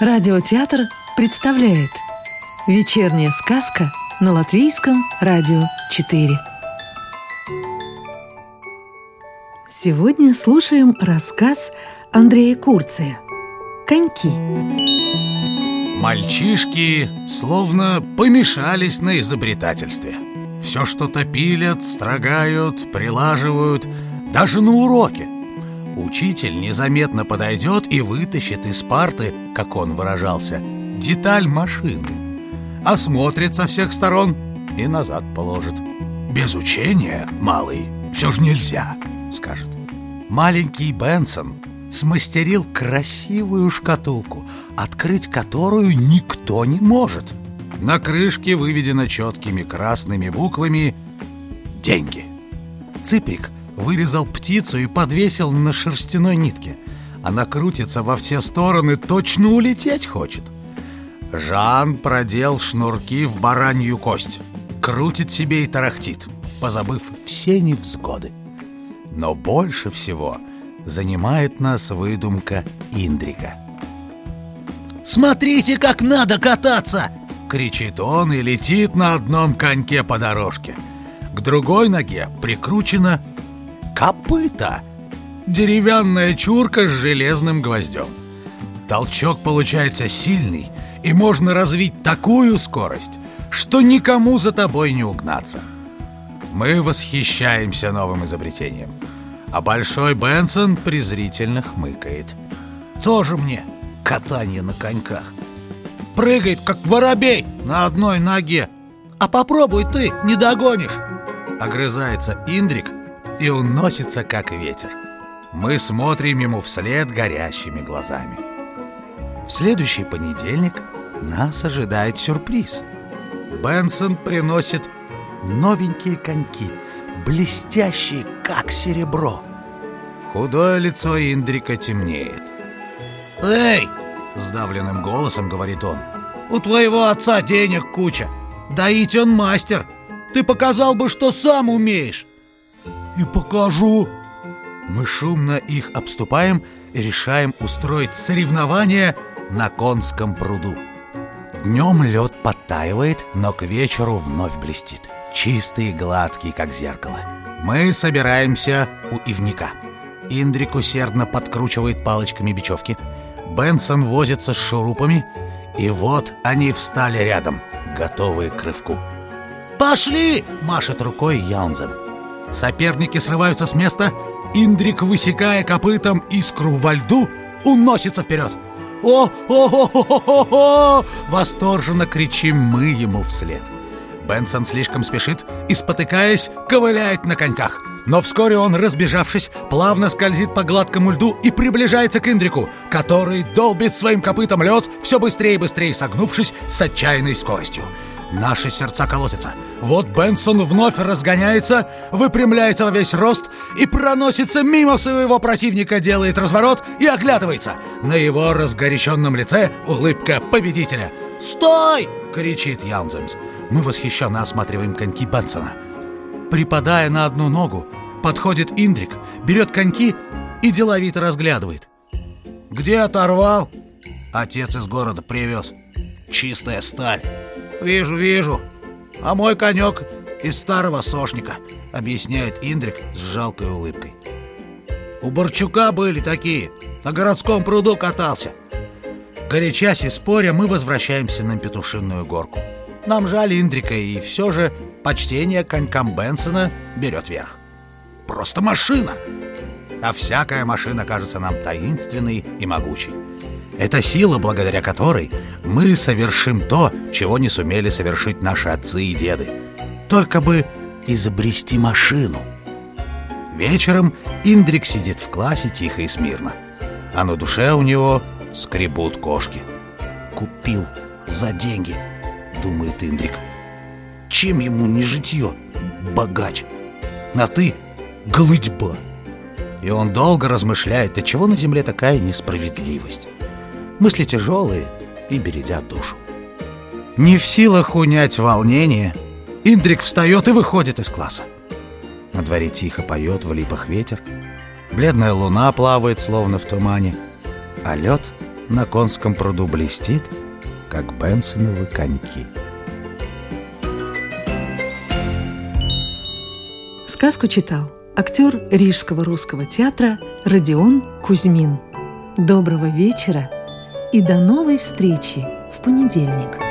Радиотеатр представляет Вечерняя сказка на Латвийском радио 4 Сегодня слушаем рассказ Андрея Курция «Коньки» Мальчишки словно помешались на изобретательстве. Все что-то пилят, строгают, прилаживают Даже на уроке Учитель незаметно подойдет и вытащит из парты, как он выражался, деталь машины. Осмотрит со всех сторон и назад положит. «Без учения, малый, все же нельзя», — скажет. Маленький Бенсон смастерил красивую шкатулку, открыть которую никто не может. На крышке выведено четкими красными буквами «Деньги». Цыпик вырезал птицу и подвесил на шерстяной нитке. Она крутится во все стороны, точно улететь хочет. Жан продел шнурки в баранью кость. Крутит себе и тарахтит, позабыв все невзгоды. Но больше всего занимает нас выдумка Индрика. «Смотрите, как надо кататься!» — кричит он и летит на одном коньке по дорожке. К другой ноге прикручена копыта. Деревянная чурка с железным гвоздем. Толчок получается сильный, и можно развить такую скорость, что никому за тобой не угнаться. Мы восхищаемся новым изобретением. А Большой Бенсон презрительно хмыкает. Тоже мне катание на коньках. Прыгает, как воробей, на одной ноге. А попробуй ты, не догонишь. Огрызается Индрик, и уносится, как ветер. Мы смотрим ему вслед горящими глазами. В следующий понедельник нас ожидает сюрприз. Бенсон приносит новенькие коньки, блестящие, как серебро. Худое лицо Индрика темнеет. «Эй!» — сдавленным голосом говорит он. «У твоего отца денег куча. Доить он мастер. Ты показал бы, что сам умеешь» и покажу!» Мы шумно их обступаем и решаем устроить соревнование на конском пруду. Днем лед подтаивает, но к вечеру вновь блестит. Чистый и гладкий, как зеркало. Мы собираемся у ивника. Индрик усердно подкручивает палочками бечевки. Бенсон возится с шурупами. И вот они встали рядом, готовые к рывку. «Пошли!» – машет рукой Яунзем. Соперники срываются с места. Индрик, высекая копытом искру во льду, уносится вперед. «О, о, о, о, о, о!» Восторженно кричим мы ему вслед. Бенсон слишком спешит и, спотыкаясь, ковыляет на коньках. Но вскоре он, разбежавшись, плавно скользит по гладкому льду и приближается к Индрику, который долбит своим копытом лед, все быстрее и быстрее согнувшись с отчаянной скоростью. Наши сердца колотятся. Вот Бенсон вновь разгоняется, выпрямляется во весь рост и проносится мимо своего противника, делает разворот и оглядывается. На его разгоряченном лице улыбка победителя. «Стой!» — кричит Яунземс. Мы восхищенно осматриваем коньки Бенсона. Припадая на одну ногу, подходит Индрик, берет коньки и деловито разглядывает. «Где оторвал?» Отец из города привез. «Чистая сталь». «Вижу, вижу. А мой конек из старого сошника», — объясняет Индрик с жалкой улыбкой. «У Борчука были такие. На городском пруду катался». Горячась и споря, мы возвращаемся на Петушинную горку. Нам жаль Индрика, и все же почтение конькам Бенсона берет верх. Просто машина! А всякая машина кажется нам таинственной и могучей. Это сила, благодаря которой мы совершим то, чего не сумели совершить наши отцы и деды. Только бы изобрести машину. Вечером Индрик сидит в классе тихо и смирно, а на душе у него скребут кошки. «Купил за деньги», — думает Индрик. «Чем ему не житье, богач? А ты — голытьба!» И он долго размышляет, от чего на земле такая несправедливость. Мысли тяжелые и бередят душу. Не в силах унять волнение, Индрик встает и выходит из класса. На дворе тихо поет в липах ветер, бледная луна плавает, словно в тумане, а лед на конском пруду блестит, как Бенсоновы коньки. Сказку читал актер Рижского русского театра Родион Кузьмин. Доброго вечера! И до новой встречи в понедельник.